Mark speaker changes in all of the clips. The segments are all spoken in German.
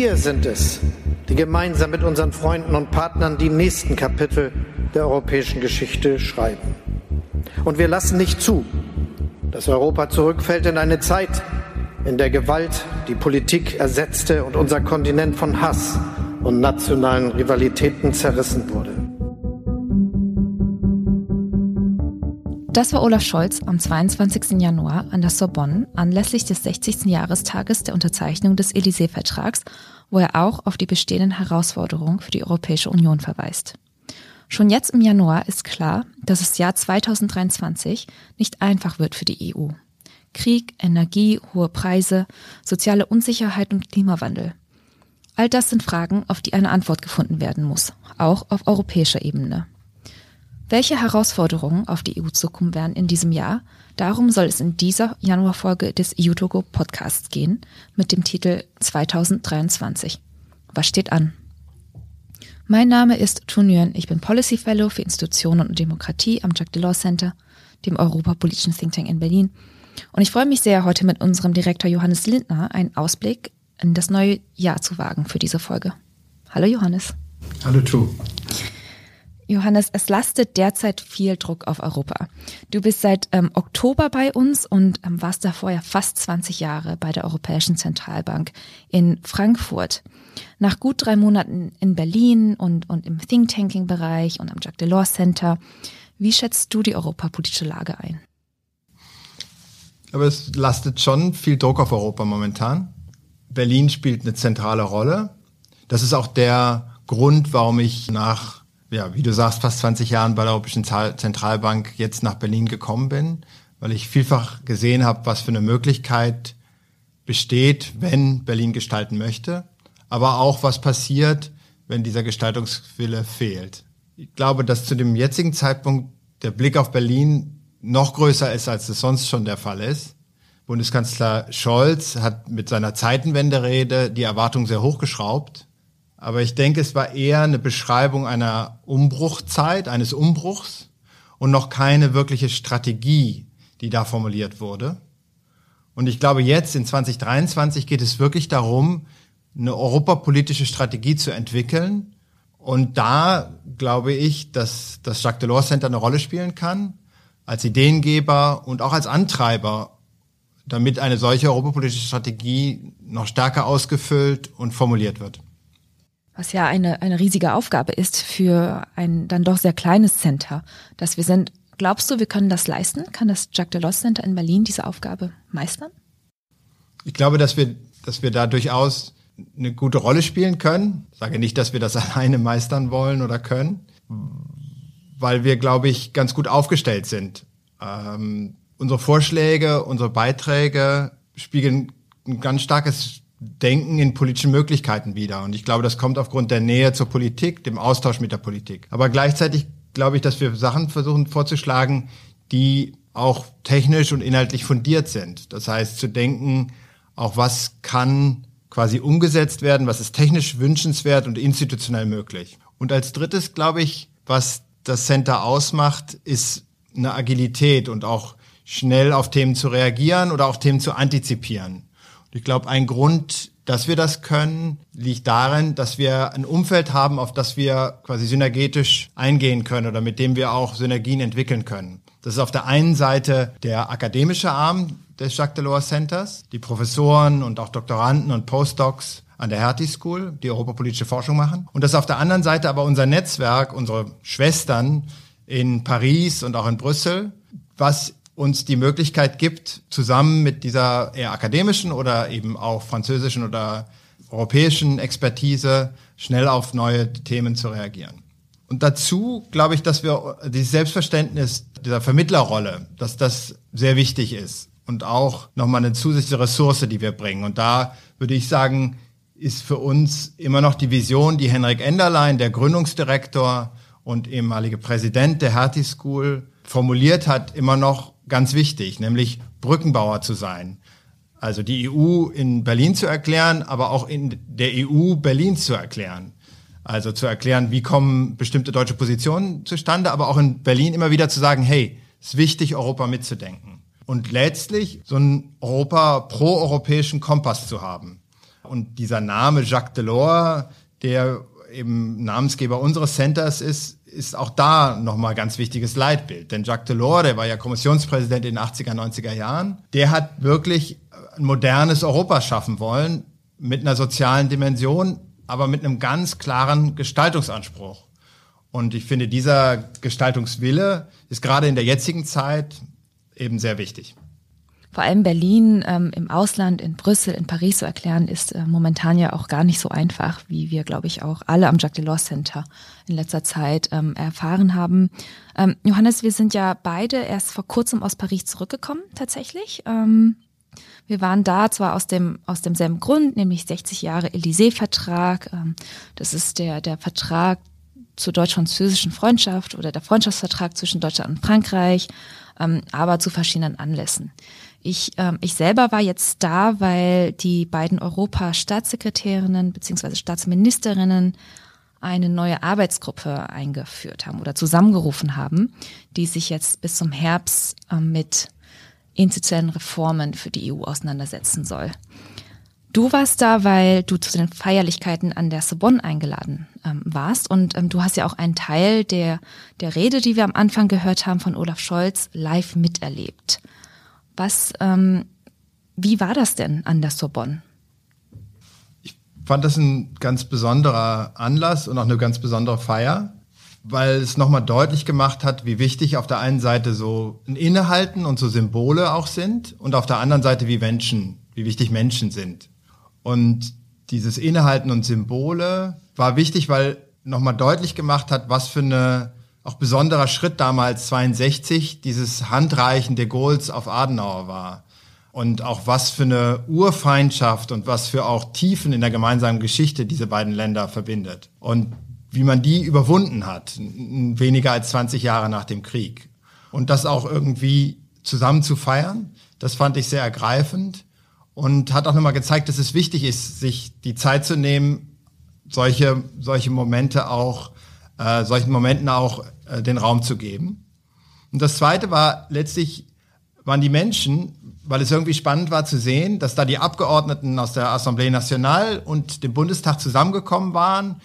Speaker 1: Wir sind es, die gemeinsam mit unseren Freunden und Partnern die nächsten Kapitel der europäischen Geschichte schreiben. Und wir lassen nicht zu, dass Europa zurückfällt in eine Zeit, in der Gewalt die Politik ersetzte und unser Kontinent von Hass und nationalen Rivalitäten zerrissen wurde.
Speaker 2: Das war Olaf Scholz am 22. Januar an der Sorbonne anlässlich des 60. Jahrestages der Unterzeichnung des Élysée-Vertrags, wo er auch auf die bestehenden Herausforderungen für die Europäische Union verweist. Schon jetzt im Januar ist klar, dass das Jahr 2023 nicht einfach wird für die EU. Krieg, Energie, hohe Preise, soziale Unsicherheit und Klimawandel. All das sind Fragen, auf die eine Antwort gefunden werden muss, auch auf europäischer Ebene. Welche Herausforderungen auf die EU zukommen werden in diesem Jahr? Darum soll es in dieser Januarfolge des EU-Togo Podcasts gehen mit dem Titel 2023. Was steht an? Mein Name ist Tun Nguyen. Ich bin Policy Fellow für Institutionen und Demokratie am Jacques Delors Center, dem europapolitischen Think Tank in Berlin. Und ich freue mich sehr, heute mit unserem Direktor Johannes Lindner einen Ausblick in das neue Jahr zu wagen für diese Folge. Hallo Johannes.
Speaker 3: Hallo Tu.
Speaker 2: Johannes, es lastet derzeit viel Druck auf Europa. Du bist seit ähm, Oktober bei uns und ähm, warst davor ja fast 20 Jahre bei der Europäischen Zentralbank in Frankfurt. Nach gut drei Monaten in Berlin und, und im Think Tanking Bereich und am Jacques Delors Center, wie schätzt du die europapolitische Lage ein?
Speaker 3: Aber es lastet schon viel Druck auf Europa momentan. Berlin spielt eine zentrale Rolle. Das ist auch der Grund, warum ich nach ja, wie du sagst, fast 20 Jahren bei der Europäischen Zentralbank jetzt nach Berlin gekommen bin, weil ich vielfach gesehen habe, was für eine Möglichkeit besteht, wenn Berlin gestalten möchte, aber auch was passiert, wenn dieser Gestaltungswille fehlt. Ich glaube, dass zu dem jetzigen Zeitpunkt der Blick auf Berlin noch größer ist, als es sonst schon der Fall ist. Bundeskanzler Scholz hat mit seiner Zeitenwenderede die Erwartungen sehr hochgeschraubt aber ich denke, es war eher eine Beschreibung einer Umbruchzeit, eines Umbruchs und noch keine wirkliche Strategie, die da formuliert wurde. Und ich glaube, jetzt in 2023 geht es wirklich darum, eine europapolitische Strategie zu entwickeln. Und da glaube ich, dass das Jacques Delors Center eine Rolle spielen kann, als Ideengeber und auch als Antreiber, damit eine solche europapolitische Strategie noch stärker ausgefüllt und formuliert wird
Speaker 2: was ja eine, eine riesige Aufgabe ist für ein dann doch sehr kleines Center, das wir sind. Glaubst du, wir können das leisten? Kann das Jacques Delors Center in Berlin diese Aufgabe meistern?
Speaker 3: Ich glaube, dass wir, dass wir da durchaus eine gute Rolle spielen können. Ich sage nicht, dass wir das alleine meistern wollen oder können, weil wir, glaube ich, ganz gut aufgestellt sind. Ähm, unsere Vorschläge, unsere Beiträge spiegeln ein ganz starkes Denken in politischen Möglichkeiten wieder. Und ich glaube, das kommt aufgrund der Nähe zur Politik, dem Austausch mit der Politik. Aber gleichzeitig glaube ich, dass wir Sachen versuchen vorzuschlagen, die auch technisch und inhaltlich fundiert sind. Das heißt, zu denken, auch was kann quasi umgesetzt werden, was ist technisch wünschenswert und institutionell möglich. Und als drittes, glaube ich, was das Center ausmacht, ist eine Agilität und auch schnell auf Themen zu reagieren oder auch Themen zu antizipieren. Ich glaube, ein Grund, dass wir das können, liegt darin, dass wir ein Umfeld haben, auf das wir quasi synergetisch eingehen können oder mit dem wir auch Synergien entwickeln können. Das ist auf der einen Seite der akademische Arm des Jacques Delors Centers, die Professoren und auch Doktoranden und Postdocs an der Hertie School, die europapolitische Forschung machen. Und das ist auf der anderen Seite aber unser Netzwerk, unsere Schwestern in Paris und auch in Brüssel, was uns die Möglichkeit gibt, zusammen mit dieser eher akademischen oder eben auch französischen oder europäischen Expertise schnell auf neue Themen zu reagieren. Und dazu glaube ich, dass wir dieses Selbstverständnis dieser Vermittlerrolle, dass das sehr wichtig ist und auch nochmal eine zusätzliche Ressource, die wir bringen. Und da würde ich sagen, ist für uns immer noch die Vision, die Henrik Enderlein, der Gründungsdirektor und ehemalige Präsident der Hertie School, formuliert hat, immer noch ganz wichtig, nämlich Brückenbauer zu sein. Also die EU in Berlin zu erklären, aber auch in der EU Berlin zu erklären. Also zu erklären, wie kommen bestimmte deutsche Positionen zustande, aber auch in Berlin immer wieder zu sagen, hey, es ist wichtig, Europa mitzudenken. Und letztlich so einen Europa pro-europäischen Kompass zu haben. Und dieser Name Jacques Delors, der eben Namensgeber unseres Centers ist, ist auch da nochmal ganz wichtiges Leitbild. Denn Jacques Delors, der war ja Kommissionspräsident in den 80er, 90er Jahren, der hat wirklich ein modernes Europa schaffen wollen mit einer sozialen Dimension, aber mit einem ganz klaren Gestaltungsanspruch. Und ich finde, dieser Gestaltungswille ist gerade in der jetzigen Zeit eben sehr wichtig.
Speaker 2: Vor allem Berlin ähm, im Ausland, in Brüssel, in Paris zu erklären, ist äh, momentan ja auch gar nicht so einfach, wie wir, glaube ich, auch alle am Jacques Delors Center in letzter Zeit ähm, erfahren haben. Ähm, Johannes, wir sind ja beide erst vor kurzem aus Paris zurückgekommen, tatsächlich. Ähm, wir waren da zwar aus dem aus demselben Grund, nämlich 60 Jahre Élysée-Vertrag. Ähm, das ist der der Vertrag zur deutsch-französischen Freundschaft oder der Freundschaftsvertrag zwischen Deutschland und Frankreich, ähm, aber zu verschiedenen Anlässen. Ich, ähm, ich selber war jetzt da, weil die beiden Europa-Staatssekretärinnen bzw. Staatsministerinnen eine neue Arbeitsgruppe eingeführt haben oder zusammengerufen haben, die sich jetzt bis zum Herbst äh, mit institutionellen Reformen für die EU auseinandersetzen soll. Du warst da, weil du zu den Feierlichkeiten an der Sorbonne eingeladen ähm, warst und ähm, du hast ja auch einen Teil der, der Rede, die wir am Anfang gehört haben von Olaf Scholz, live miterlebt. Was, ähm, wie war das denn an der Sorbonne?
Speaker 3: Ich fand das ein ganz besonderer Anlass und auch eine ganz besondere Feier, weil es nochmal deutlich gemacht hat, wie wichtig auf der einen Seite so ein Innehalten und so Symbole auch sind und auf der anderen Seite wie Menschen, wie wichtig Menschen sind. Und dieses Innehalten und Symbole war wichtig, weil nochmal deutlich gemacht hat, was für eine auch besonderer Schritt damals 62 dieses Handreichen de Gaulles auf Adenauer war. Und auch was für eine Urfeindschaft und was für auch Tiefen in der gemeinsamen Geschichte diese beiden Länder verbindet. Und wie man die überwunden hat, weniger als 20 Jahre nach dem Krieg. Und das auch irgendwie zusammen zu feiern, das fand ich sehr ergreifend und hat auch nochmal gezeigt, dass es wichtig ist, sich die Zeit zu nehmen, solche, solche Momente auch äh, solchen Momenten auch äh, den Raum zu geben. Und das Zweite war letztlich, waren die Menschen, weil es irgendwie spannend war zu sehen, dass da die Abgeordneten aus der Assemblée Nationale und dem Bundestag zusammengekommen waren.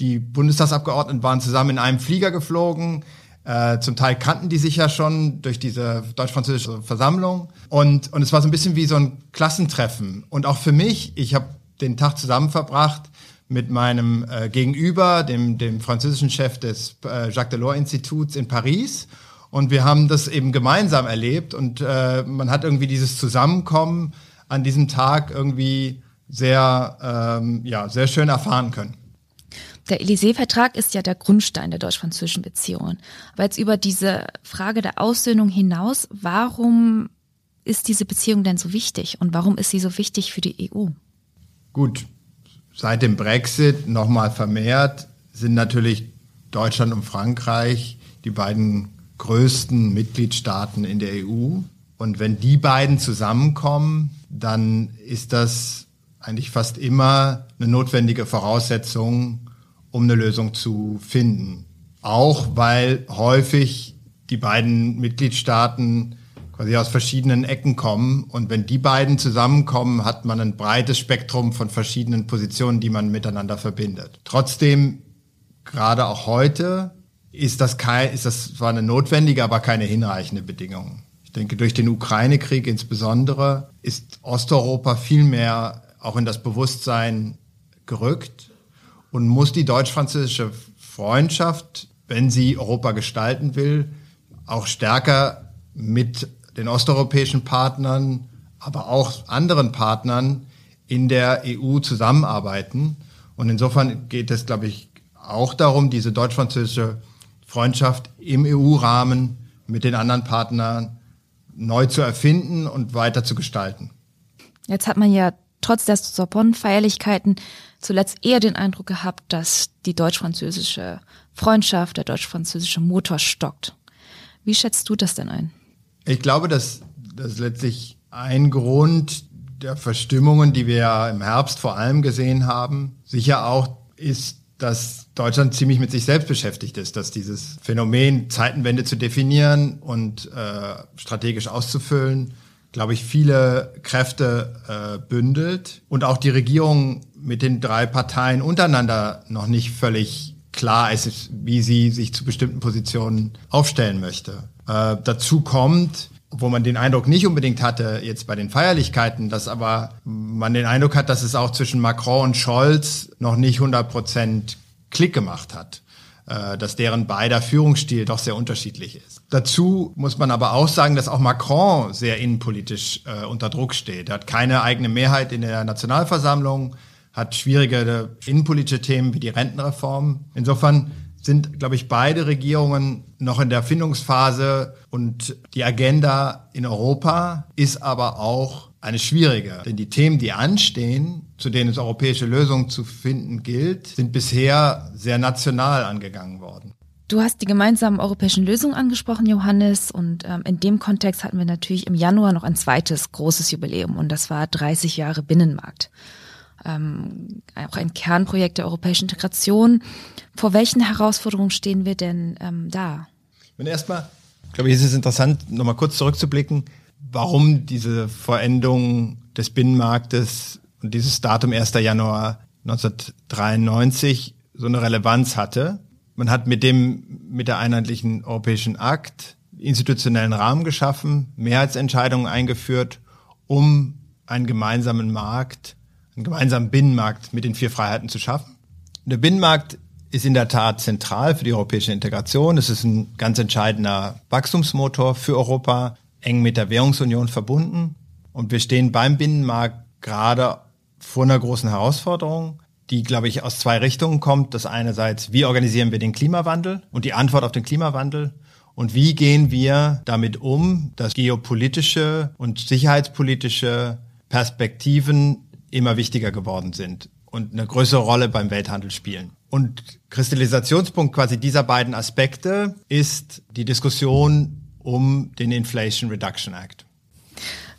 Speaker 3: Die Bundestagsabgeordneten waren zusammen in einem Flieger geflogen. Äh, zum Teil kannten die sich ja schon durch diese deutsch-französische Versammlung. Und, und es war so ein bisschen wie so ein Klassentreffen. Und auch für mich, ich habe den Tag zusammen verbracht mit meinem äh, Gegenüber, dem, dem französischen Chef des äh, Jacques Delors Instituts in Paris. Und wir haben das eben gemeinsam erlebt und äh, man hat irgendwie dieses Zusammenkommen an diesem Tag irgendwie sehr, ähm, ja, sehr schön erfahren können.
Speaker 2: Der Élysée-Vertrag ist ja der Grundstein der deutsch-französischen Beziehungen. Aber jetzt über diese Frage der Aussöhnung hinaus, warum ist diese Beziehung denn so wichtig und warum ist sie so wichtig für die EU?
Speaker 3: Gut, Seit dem Brexit nochmal vermehrt sind natürlich Deutschland und Frankreich die beiden größten Mitgliedstaaten in der EU. Und wenn die beiden zusammenkommen, dann ist das eigentlich fast immer eine notwendige Voraussetzung, um eine Lösung zu finden. Auch weil häufig die beiden Mitgliedstaaten quasi aus verschiedenen Ecken kommen. Und wenn die beiden zusammenkommen, hat man ein breites Spektrum von verschiedenen Positionen, die man miteinander verbindet. Trotzdem, gerade auch heute, ist das kein, ist das zwar eine notwendige, aber keine hinreichende Bedingung. Ich denke, durch den Ukraine-Krieg insbesondere ist Osteuropa viel mehr auch in das Bewusstsein gerückt und muss die deutsch-französische Freundschaft, wenn sie Europa gestalten will, auch stärker mit den osteuropäischen Partnern, aber auch anderen Partnern in der EU zusammenarbeiten. Und insofern geht es, glaube ich, auch darum, diese deutsch-französische Freundschaft im EU-Rahmen mit den anderen Partnern neu zu erfinden und weiter zu gestalten.
Speaker 2: Jetzt hat man ja trotz der Sorbonne-Feierlichkeiten zuletzt eher den Eindruck gehabt, dass die deutsch-französische Freundschaft, der deutsch-französische Motor stockt. Wie schätzt du das denn ein?
Speaker 3: Ich glaube, dass das letztlich ein Grund der Verstimmungen, die wir ja im Herbst vor allem gesehen haben, sicher auch ist, dass Deutschland ziemlich mit sich selbst beschäftigt ist, dass dieses Phänomen Zeitenwende zu definieren und äh, strategisch auszufüllen, glaube ich, viele Kräfte äh, bündelt und auch die Regierung mit den drei Parteien untereinander noch nicht völlig klar ist, wie sie sich zu bestimmten Positionen aufstellen möchte. Äh, dazu kommt, wo man den Eindruck nicht unbedingt hatte, jetzt bei den Feierlichkeiten, dass aber man den Eindruck hat, dass es auch zwischen Macron und Scholz noch nicht 100 Prozent Klick gemacht hat, äh, dass deren beider Führungsstil doch sehr unterschiedlich ist. Dazu muss man aber auch sagen, dass auch Macron sehr innenpolitisch äh, unter Druck steht. Er hat keine eigene Mehrheit in der Nationalversammlung, hat schwierige innenpolitische Themen wie die Rentenreform. Insofern sind, glaube ich, beide Regierungen noch in der Findungsphase und die Agenda in Europa ist aber auch eine schwierige. Denn die Themen, die anstehen, zu denen es europäische Lösungen zu finden gilt, sind bisher sehr national angegangen worden.
Speaker 2: Du hast die gemeinsamen europäischen Lösungen angesprochen, Johannes, und ähm, in dem Kontext hatten wir natürlich im Januar noch ein zweites großes Jubiläum und das war 30 Jahre Binnenmarkt ähm, auch ein Kernprojekt der europäischen Integration. Vor welchen Herausforderungen stehen wir denn ähm, da?
Speaker 3: Wenn erstmal, glaube ich, ist es interessant, nochmal kurz zurückzublicken, warum diese Veränderung des Binnenmarktes und dieses Datum 1. Januar 1993 so eine Relevanz hatte. Man hat mit dem, mit der einheitlichen europäischen Akt institutionellen Rahmen geschaffen, Mehrheitsentscheidungen eingeführt, um einen gemeinsamen Markt einen gemeinsamen Binnenmarkt mit den vier Freiheiten zu schaffen. Der Binnenmarkt ist in der Tat zentral für die europäische Integration. Es ist ein ganz entscheidender Wachstumsmotor für Europa, eng mit der Währungsunion verbunden. Und wir stehen beim Binnenmarkt gerade vor einer großen Herausforderung, die, glaube ich, aus zwei Richtungen kommt. Das einerseits, wie organisieren wir den Klimawandel und die Antwort auf den Klimawandel und wie gehen wir damit um, dass geopolitische und sicherheitspolitische Perspektiven immer wichtiger geworden sind und eine größere Rolle beim Welthandel spielen. Und Kristallisationspunkt quasi dieser beiden Aspekte ist die Diskussion um den Inflation Reduction Act.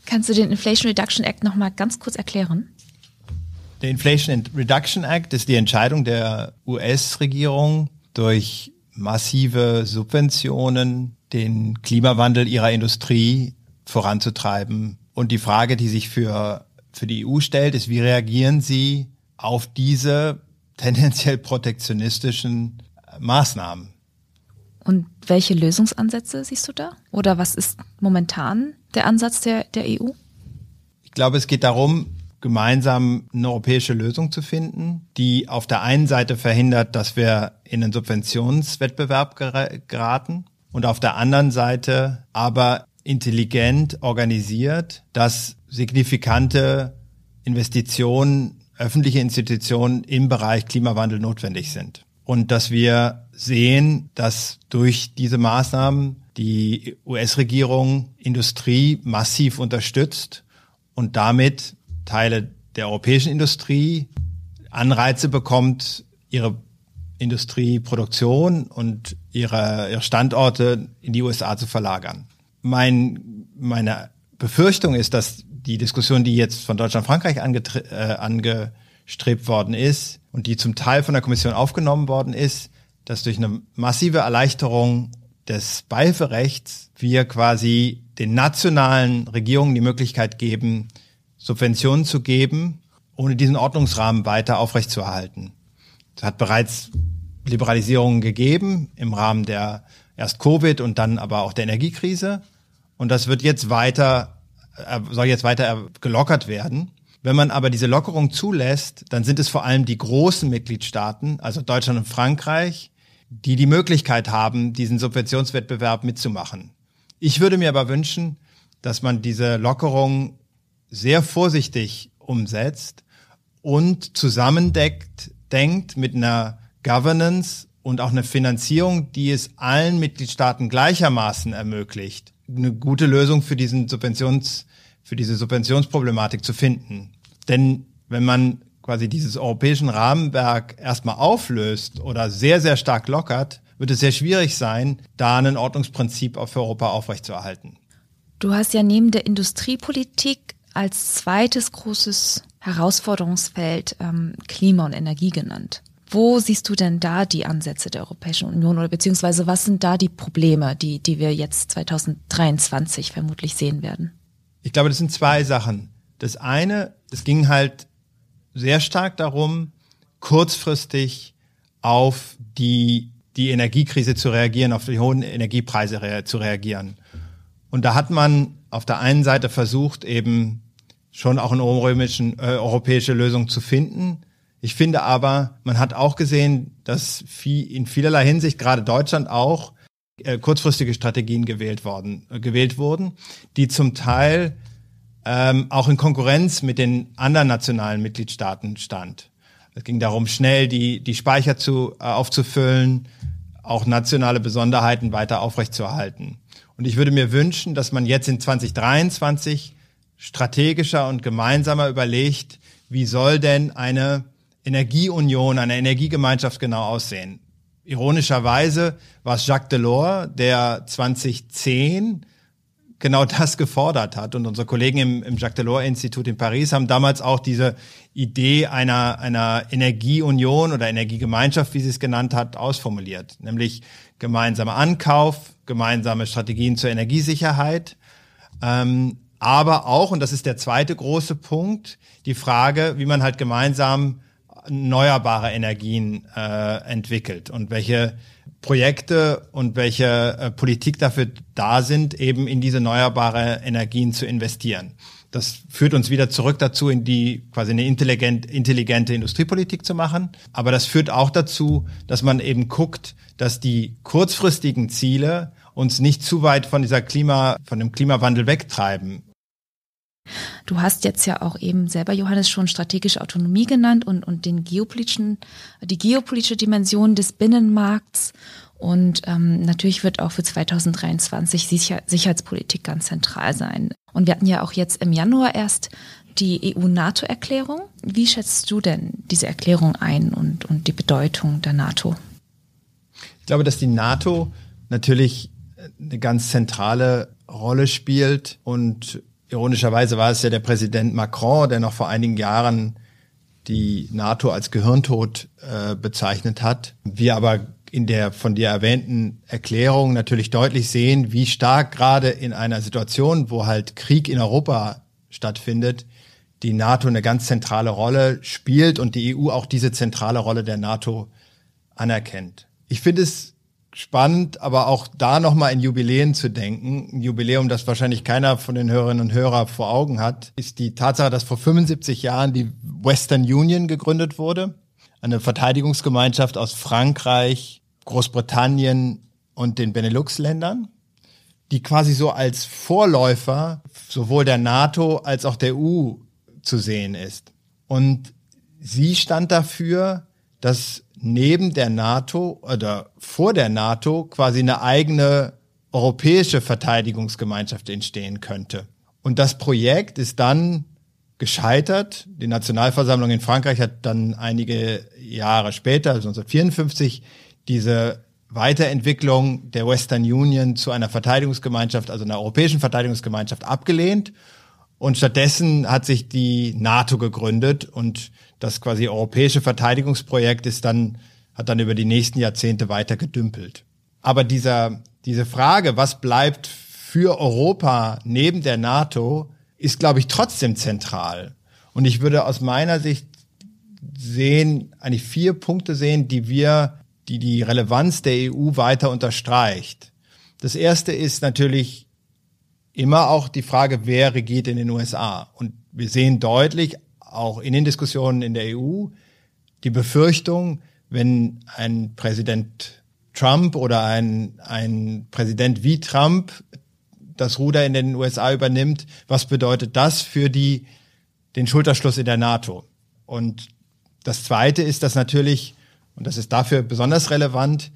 Speaker 2: Kannst du den Inflation Reduction Act noch mal ganz kurz erklären?
Speaker 3: Der Inflation Reduction Act ist die Entscheidung der US-Regierung durch massive Subventionen den Klimawandel ihrer Industrie voranzutreiben. Und die Frage, die sich für für die EU stellt, ist, wie reagieren Sie auf diese tendenziell protektionistischen äh, Maßnahmen?
Speaker 2: Und welche Lösungsansätze siehst du da? Oder was ist momentan der Ansatz der, der EU?
Speaker 3: Ich glaube, es geht darum, gemeinsam eine europäische Lösung zu finden, die auf der einen Seite verhindert, dass wir in einen Subventionswettbewerb geraten und auf der anderen Seite aber intelligent organisiert, dass signifikante Investitionen, öffentliche Institutionen im Bereich Klimawandel notwendig sind. Und dass wir sehen, dass durch diese Maßnahmen die US-Regierung Industrie massiv unterstützt und damit Teile der europäischen Industrie Anreize bekommt, ihre Industrieproduktion und ihre, ihre Standorte in die USA zu verlagern. Mein, meine Befürchtung ist, dass die Diskussion, die jetzt von Deutschland Frankreich äh, angestrebt worden ist und die zum Teil von der Kommission aufgenommen worden ist, dass durch eine massive Erleichterung des Beihilferechts wir quasi den nationalen Regierungen die Möglichkeit geben, Subventionen zu geben, ohne diesen Ordnungsrahmen weiter aufrechtzuerhalten. Es hat bereits Liberalisierungen gegeben im Rahmen der erst Covid und dann aber auch der Energiekrise. Und das wird jetzt weiter äh, soll jetzt weiter gelockert werden. Wenn man aber diese Lockerung zulässt, dann sind es vor allem die großen Mitgliedstaaten, also Deutschland und Frankreich, die die Möglichkeit haben, diesen Subventionswettbewerb mitzumachen. Ich würde mir aber wünschen, dass man diese Lockerung sehr vorsichtig umsetzt und zusammendeckt, denkt mit einer Governance und auch einer Finanzierung, die es allen Mitgliedstaaten gleichermaßen ermöglicht, eine gute Lösung für diesen Subventions, für diese Subventionsproblematik zu finden. Denn wenn man quasi dieses europäischen Rahmenwerk erstmal auflöst oder sehr, sehr stark lockert, wird es sehr schwierig sein, da ein Ordnungsprinzip für Europa aufrechtzuerhalten.
Speaker 2: Du hast ja neben der Industriepolitik als zweites großes Herausforderungsfeld ähm, Klima und Energie genannt. Wo siehst du denn da die Ansätze der Europäischen Union oder beziehungsweise was sind da die Probleme, die, die wir jetzt 2023 vermutlich sehen werden?
Speaker 3: Ich glaube, das sind zwei Sachen. Das eine, es ging halt sehr stark darum, kurzfristig auf die, die Energiekrise zu reagieren, auf die hohen Energiepreise rea zu reagieren. Und da hat man auf der einen Seite versucht, eben schon auch eine äh, europäische Lösung zu finden. Ich finde aber, man hat auch gesehen, dass in vielerlei Hinsicht, gerade Deutschland auch, äh, kurzfristige Strategien gewählt worden, äh, gewählt wurden, die zum Teil ähm, auch in Konkurrenz mit den anderen nationalen Mitgliedstaaten stand. Es ging darum, schnell die, die Speicher zu, äh, aufzufüllen, auch nationale Besonderheiten weiter aufrechtzuerhalten. Und ich würde mir wünschen, dass man jetzt in 2023 strategischer und gemeinsamer überlegt, wie soll denn eine Energieunion, eine Energiegemeinschaft genau aussehen. Ironischerweise war es Jacques Delors, der 2010 genau das gefordert hat. Und unsere Kollegen im, im Jacques Delors Institut in Paris haben damals auch diese Idee einer, einer Energieunion oder Energiegemeinschaft, wie sie es genannt hat, ausformuliert. Nämlich gemeinsamer Ankauf, gemeinsame Strategien zur Energiesicherheit, ähm, aber auch, und das ist der zweite große Punkt, die Frage, wie man halt gemeinsam erneuerbare Energien äh, entwickelt und welche Projekte und welche äh, Politik dafür da sind, eben in diese erneuerbare Energien zu investieren. Das führt uns wieder zurück dazu, in die quasi eine intelligent, intelligente Industriepolitik zu machen. Aber das führt auch dazu, dass man eben guckt, dass die kurzfristigen Ziele uns nicht zu weit von dieser Klima, von dem Klimawandel wegtreiben.
Speaker 2: Du hast jetzt ja auch eben selber, Johannes, schon strategische Autonomie genannt und, und den geopolitischen, die geopolitische Dimension des Binnenmarkts. Und ähm, natürlich wird auch für 2023 Sicher Sicherheitspolitik ganz zentral sein. Und wir hatten ja auch jetzt im Januar erst die EU-NATO-Erklärung. Wie schätzt du denn diese Erklärung ein und, und die Bedeutung der NATO?
Speaker 3: Ich glaube, dass die NATO natürlich eine ganz zentrale Rolle spielt und Ironischerweise war es ja der Präsident Macron, der noch vor einigen Jahren die NATO als Gehirntod äh, bezeichnet hat. Wir aber in der von dir erwähnten Erklärung natürlich deutlich sehen, wie stark gerade in einer Situation, wo halt Krieg in Europa stattfindet, die NATO eine ganz zentrale Rolle spielt und die EU auch diese zentrale Rolle der NATO anerkennt. Ich finde es spannend, aber auch da nochmal in Jubiläen zu denken. Ein Jubiläum, das wahrscheinlich keiner von den Hörerinnen und Hörern vor Augen hat, ist die Tatsache, dass vor 75 Jahren die Western Union gegründet wurde. Eine Verteidigungsgemeinschaft aus Frankreich, Großbritannien und den Benelux-Ländern, die quasi so als Vorläufer sowohl der NATO als auch der EU zu sehen ist. Und sie stand dafür, dass neben der NATO oder vor der NATO quasi eine eigene europäische Verteidigungsgemeinschaft entstehen könnte. Und das Projekt ist dann gescheitert. Die Nationalversammlung in Frankreich hat dann einige Jahre später, also 1954, diese Weiterentwicklung der Western Union zu einer Verteidigungsgemeinschaft, also einer europäischen Verteidigungsgemeinschaft abgelehnt. Und stattdessen hat sich die NATO gegründet und das quasi europäische Verteidigungsprojekt ist dann, hat dann über die nächsten Jahrzehnte weiter gedümpelt. Aber dieser, diese Frage, was bleibt für Europa neben der NATO, ist, glaube ich, trotzdem zentral. Und ich würde aus meiner Sicht sehen, eigentlich vier Punkte sehen, die wir, die die Relevanz der EU weiter unterstreicht. Das erste ist natürlich immer auch die Frage, wer regiert in den USA. Und wir sehen deutlich, auch in den Diskussionen in der EU die Befürchtung, wenn ein Präsident Trump oder ein, ein Präsident wie Trump das Ruder in den USA übernimmt, was bedeutet das für die, den Schulterschluss in der NATO? Und das Zweite ist, dass natürlich, und das ist dafür besonders relevant,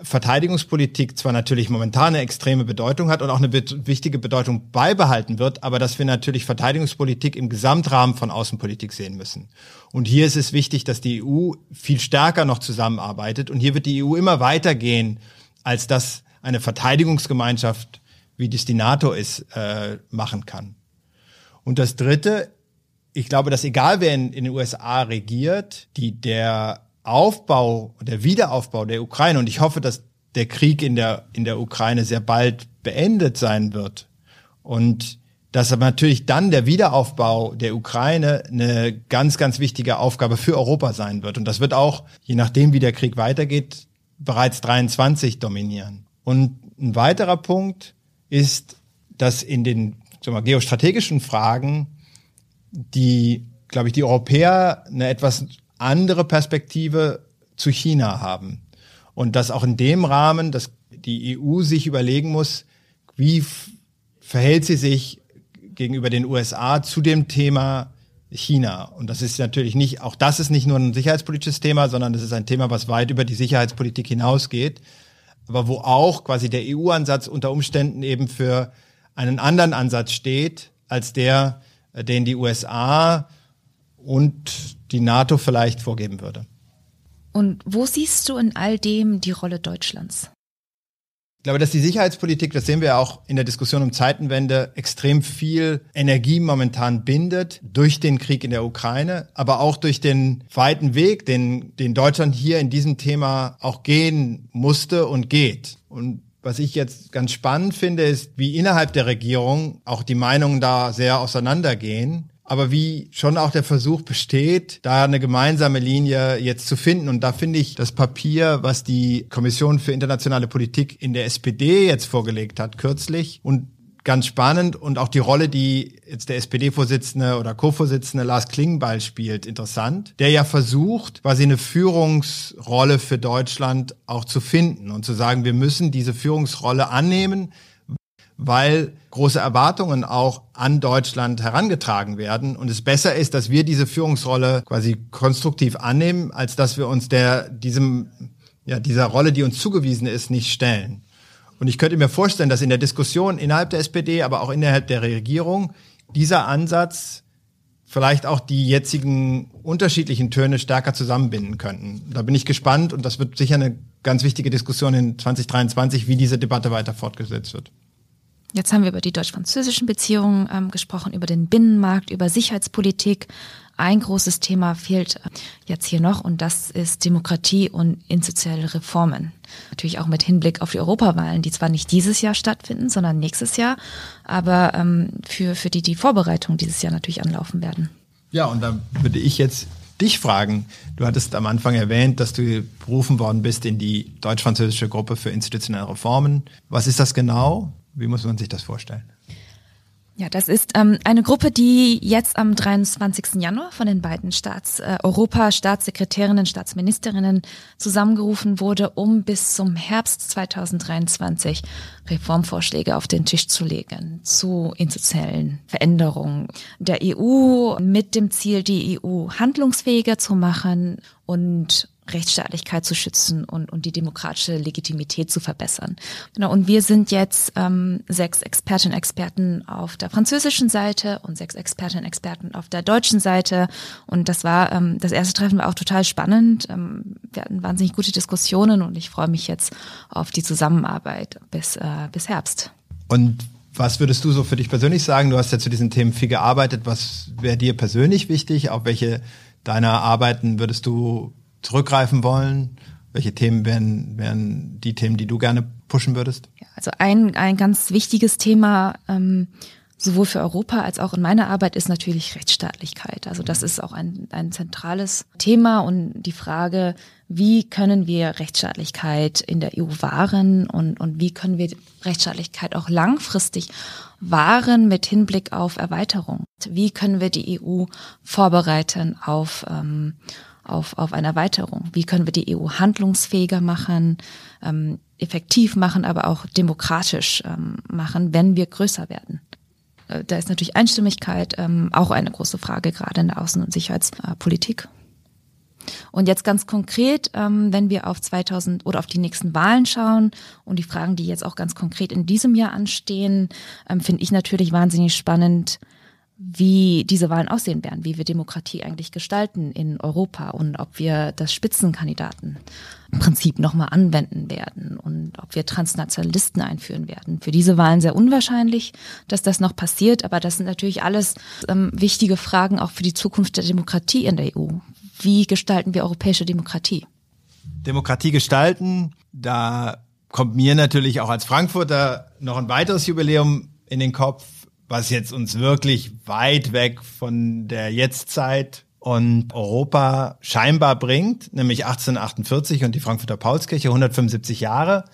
Speaker 3: Verteidigungspolitik zwar natürlich momentan eine extreme Bedeutung hat und auch eine be wichtige Bedeutung beibehalten wird, aber dass wir natürlich Verteidigungspolitik im Gesamtrahmen von Außenpolitik sehen müssen. Und hier ist es wichtig, dass die EU viel stärker noch zusammenarbeitet und hier wird die EU immer weitergehen, als das eine Verteidigungsgemeinschaft, wie dies die NATO ist, äh, machen kann. Und das Dritte, ich glaube, dass egal wer in, in den USA regiert, die der Aufbau, der Wiederaufbau der Ukraine, und ich hoffe, dass der Krieg in der, in der Ukraine sehr bald beendet sein wird und dass aber natürlich dann der Wiederaufbau der Ukraine eine ganz, ganz wichtige Aufgabe für Europa sein wird. Und das wird auch, je nachdem, wie der Krieg weitergeht, bereits 23 dominieren. Und ein weiterer Punkt ist, dass in den wir, geostrategischen Fragen die, glaube ich, die Europäer eine etwas andere Perspektive zu China haben. Und dass auch in dem Rahmen, dass die EU sich überlegen muss, wie verhält sie sich gegenüber den USA zu dem Thema China. Und das ist natürlich nicht, auch das ist nicht nur ein sicherheitspolitisches Thema, sondern das ist ein Thema, was weit über die Sicherheitspolitik hinausgeht. Aber wo auch quasi der EU-Ansatz unter Umständen eben für einen anderen Ansatz steht, als der, äh, den die USA und die NATO vielleicht vorgeben würde.
Speaker 2: Und wo siehst du in all dem die Rolle Deutschlands?
Speaker 3: glaube, dass die Sicherheitspolitik, das sehen wir ja auch in der Diskussion um Zeitenwende, extrem viel Energie momentan bindet durch den Krieg in der Ukraine, aber auch durch den weiten Weg, den, den Deutschland hier in diesem Thema auch gehen musste und geht. Und was ich jetzt ganz spannend finde, ist, wie innerhalb der Regierung auch die Meinungen da sehr auseinandergehen aber wie schon auch der Versuch besteht, da eine gemeinsame Linie jetzt zu finden. Und da finde ich das Papier, was die Kommission für internationale Politik in der SPD jetzt vorgelegt hat, kürzlich und ganz spannend und auch die Rolle, die jetzt der SPD-Vorsitzende oder Co-Vorsitzende Lars Klingbeil spielt, interessant, der ja versucht, quasi eine Führungsrolle für Deutschland auch zu finden und zu sagen, wir müssen diese Führungsrolle annehmen, weil große Erwartungen auch an Deutschland herangetragen werden und es besser ist, dass wir diese Führungsrolle quasi konstruktiv annehmen, als dass wir uns der diesem ja dieser Rolle, die uns zugewiesen ist, nicht stellen. Und ich könnte mir vorstellen, dass in der Diskussion innerhalb der SPD, aber auch innerhalb der Regierung dieser Ansatz vielleicht auch die jetzigen unterschiedlichen Töne stärker zusammenbinden könnten. Da bin ich gespannt und das wird sicher eine ganz wichtige Diskussion in 2023, wie diese Debatte weiter fortgesetzt wird.
Speaker 2: Jetzt haben wir über die deutsch-französischen Beziehungen ähm, gesprochen, über den Binnenmarkt, über Sicherheitspolitik. Ein großes Thema fehlt äh, jetzt hier noch und das ist Demokratie und institutionelle Reformen. Natürlich auch mit Hinblick auf die Europawahlen, die zwar nicht dieses Jahr stattfinden, sondern nächstes Jahr, aber ähm, für, für die die Vorbereitungen dieses Jahr natürlich anlaufen werden.
Speaker 3: Ja, und da würde ich jetzt dich fragen. Du hattest am Anfang erwähnt, dass du berufen worden bist in die deutsch-französische Gruppe für institutionelle Reformen. Was ist das genau? Wie muss man sich das vorstellen?
Speaker 2: Ja, das ist ähm, eine Gruppe, die jetzt am 23. Januar von den beiden Staats, äh, Europa-Staatssekretärinnen, Staatsministerinnen zusammengerufen wurde, um bis zum Herbst 2023 Reformvorschläge auf den Tisch zu legen zu institutionellen Veränderungen der EU mit dem Ziel, die EU handlungsfähiger zu machen und Rechtsstaatlichkeit zu schützen und, und die demokratische Legitimität zu verbessern. Genau, und wir sind jetzt ähm, sechs Expertinnen und Experten auf der französischen Seite und sechs Expertinnen und Experten auf der deutschen Seite. Und das war, ähm, das erste Treffen war auch total spannend. Ähm, wir hatten wahnsinnig gute Diskussionen und ich freue mich jetzt auf die Zusammenarbeit bis, äh, bis Herbst.
Speaker 3: Und was würdest du so für dich persönlich sagen? Du hast ja zu diesen Themen viel gearbeitet. Was wäre dir persönlich wichtig? Auf welche deiner Arbeiten würdest du zurückgreifen wollen? Welche Themen wären, wären die Themen, die du gerne pushen würdest?
Speaker 2: Also ein, ein ganz wichtiges Thema, ähm, sowohl für Europa als auch in meiner Arbeit ist natürlich Rechtsstaatlichkeit. Also das ist auch ein, ein zentrales Thema und die Frage, wie können wir Rechtsstaatlichkeit in der EU wahren und, und wie können wir Rechtsstaatlichkeit auch langfristig wahren mit Hinblick auf Erweiterung? Wie können wir die EU vorbereiten auf, ähm, auf, auf eine Erweiterung? Wie können wir die EU handlungsfähiger machen, ähm, effektiv machen, aber auch demokratisch ähm, machen, wenn wir größer werden? Äh, da ist natürlich Einstimmigkeit ähm, auch eine große Frage, gerade in der Außen- und Sicherheitspolitik. Und jetzt ganz konkret, ähm, wenn wir auf 2000 oder auf die nächsten Wahlen schauen und die Fragen, die jetzt auch ganz konkret in diesem Jahr anstehen, ähm, finde ich natürlich wahnsinnig spannend, wie diese Wahlen aussehen werden, wie wir Demokratie eigentlich gestalten in Europa und ob wir das Spitzenkandidatenprinzip nochmal anwenden werden und ob wir Transnationalisten einführen werden. Für diese Wahlen sehr unwahrscheinlich, dass das noch passiert, aber das sind natürlich alles ähm, wichtige Fragen auch für die Zukunft der Demokratie in der EU. Wie gestalten wir europäische Demokratie?
Speaker 3: Demokratie gestalten, da kommt mir natürlich auch als Frankfurter noch ein weiteres Jubiläum in den Kopf was jetzt uns wirklich weit weg von der Jetztzeit und Europa scheinbar bringt, nämlich 1848 und die Frankfurter Paulskirche, 175 Jahre.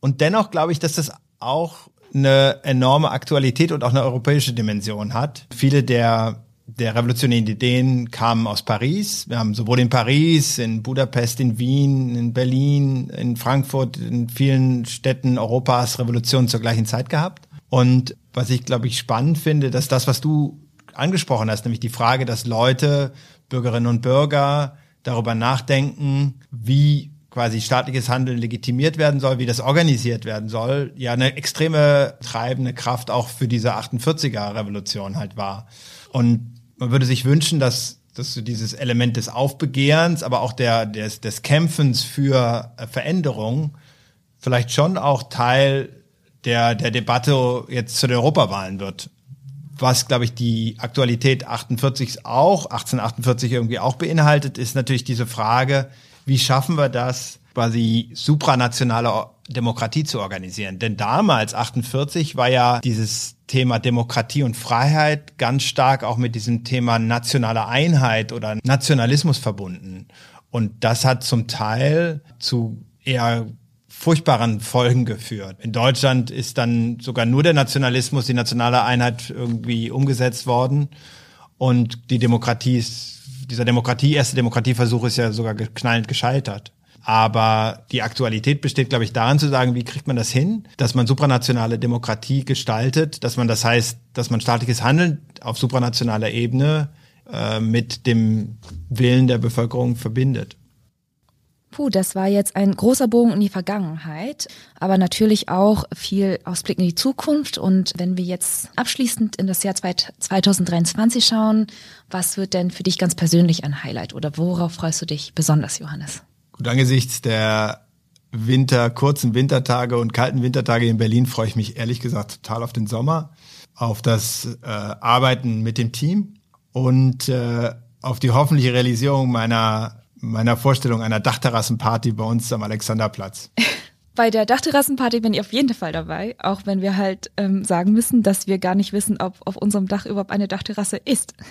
Speaker 3: Und dennoch glaube ich, dass das auch eine enorme Aktualität und auch eine europäische Dimension hat. Viele der der revolutionären Ideen kamen aus Paris. Wir haben sowohl in Paris, in Budapest, in Wien, in Berlin, in Frankfurt, in vielen Städten Europas Revolutionen zur gleichen Zeit gehabt. Und was ich, glaube ich, spannend finde, dass das, was du angesprochen hast, nämlich die Frage, dass Leute, Bürgerinnen und Bürger darüber nachdenken, wie quasi staatliches Handeln legitimiert werden soll, wie das organisiert werden soll, ja eine extreme treibende Kraft auch für diese 48er Revolution halt war. Und man würde sich wünschen, dass, dass du dieses Element des Aufbegehrens, aber auch der, des, des Kämpfens für äh, Veränderung vielleicht schon auch Teil der, der Debatte jetzt zu den Europawahlen wird. Was, glaube ich, die Aktualität 48 auch, 1848 irgendwie auch beinhaltet, ist natürlich diese Frage, wie schaffen wir das, quasi supranationale Demokratie zu organisieren. Denn damals, 48, war ja dieses Thema Demokratie und Freiheit ganz stark auch mit diesem Thema nationale Einheit oder Nationalismus verbunden. Und das hat zum Teil zu eher furchtbaren Folgen geführt. In Deutschland ist dann sogar nur der Nationalismus, die nationale Einheit irgendwie umgesetzt worden. Und die Demokratie ist, dieser Demokratie, erste Demokratieversuch ist ja sogar knallend gescheitert. Aber die Aktualität besteht, glaube ich, darin zu sagen, wie kriegt man das hin, dass man supranationale Demokratie gestaltet, dass man das heißt, dass man staatliches Handeln auf supranationaler Ebene äh, mit dem Willen der Bevölkerung verbindet.
Speaker 2: Puh, das war jetzt ein großer Bogen in die Vergangenheit, aber natürlich auch viel Ausblick in die Zukunft. Und wenn wir jetzt abschließend in das Jahr 2023 schauen, was wird denn für dich ganz persönlich ein Highlight oder worauf freust du dich besonders, Johannes?
Speaker 3: Und angesichts der Winter, kurzen Wintertage und kalten Wintertage in Berlin freue ich mich ehrlich gesagt total auf den Sommer, auf das äh, Arbeiten mit dem Team und äh, auf die hoffentliche Realisierung meiner, meiner Vorstellung einer Dachterrassenparty bei uns am Alexanderplatz.
Speaker 2: Bei der Dachterrassenparty bin ich auf jeden Fall dabei, auch wenn wir halt ähm, sagen müssen, dass wir gar nicht wissen, ob auf unserem Dach überhaupt eine Dachterrasse ist.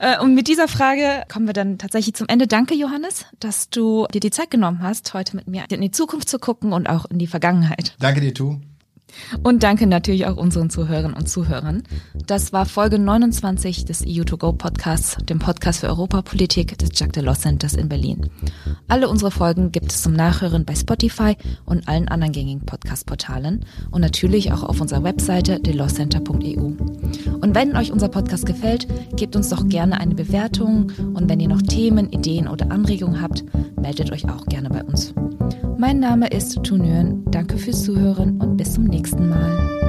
Speaker 2: Äh, und mit dieser Frage kommen wir dann tatsächlich zum Ende. Danke, Johannes, dass du dir die Zeit genommen hast, heute mit mir in die Zukunft zu gucken und auch in die Vergangenheit.
Speaker 3: Danke dir, Tu.
Speaker 2: Und danke natürlich auch unseren Zuhörern und Zuhörern. Das war Folge 29 des EU2Go Podcasts, dem Podcast für Europapolitik des Jacques Delors Centers in Berlin. Alle unsere Folgen gibt es zum Nachhören bei Spotify und allen anderen gängigen Podcast-Portalen und natürlich auch auf unserer Webseite delorscenter.eu. Und wenn euch unser Podcast gefällt, gebt uns doch gerne eine Bewertung und wenn ihr noch Themen, Ideen oder Anregungen habt, meldet euch auch gerne bei uns. Mein Name ist Tunjörn. Danke fürs Zuhören und bis zum nächsten Mal.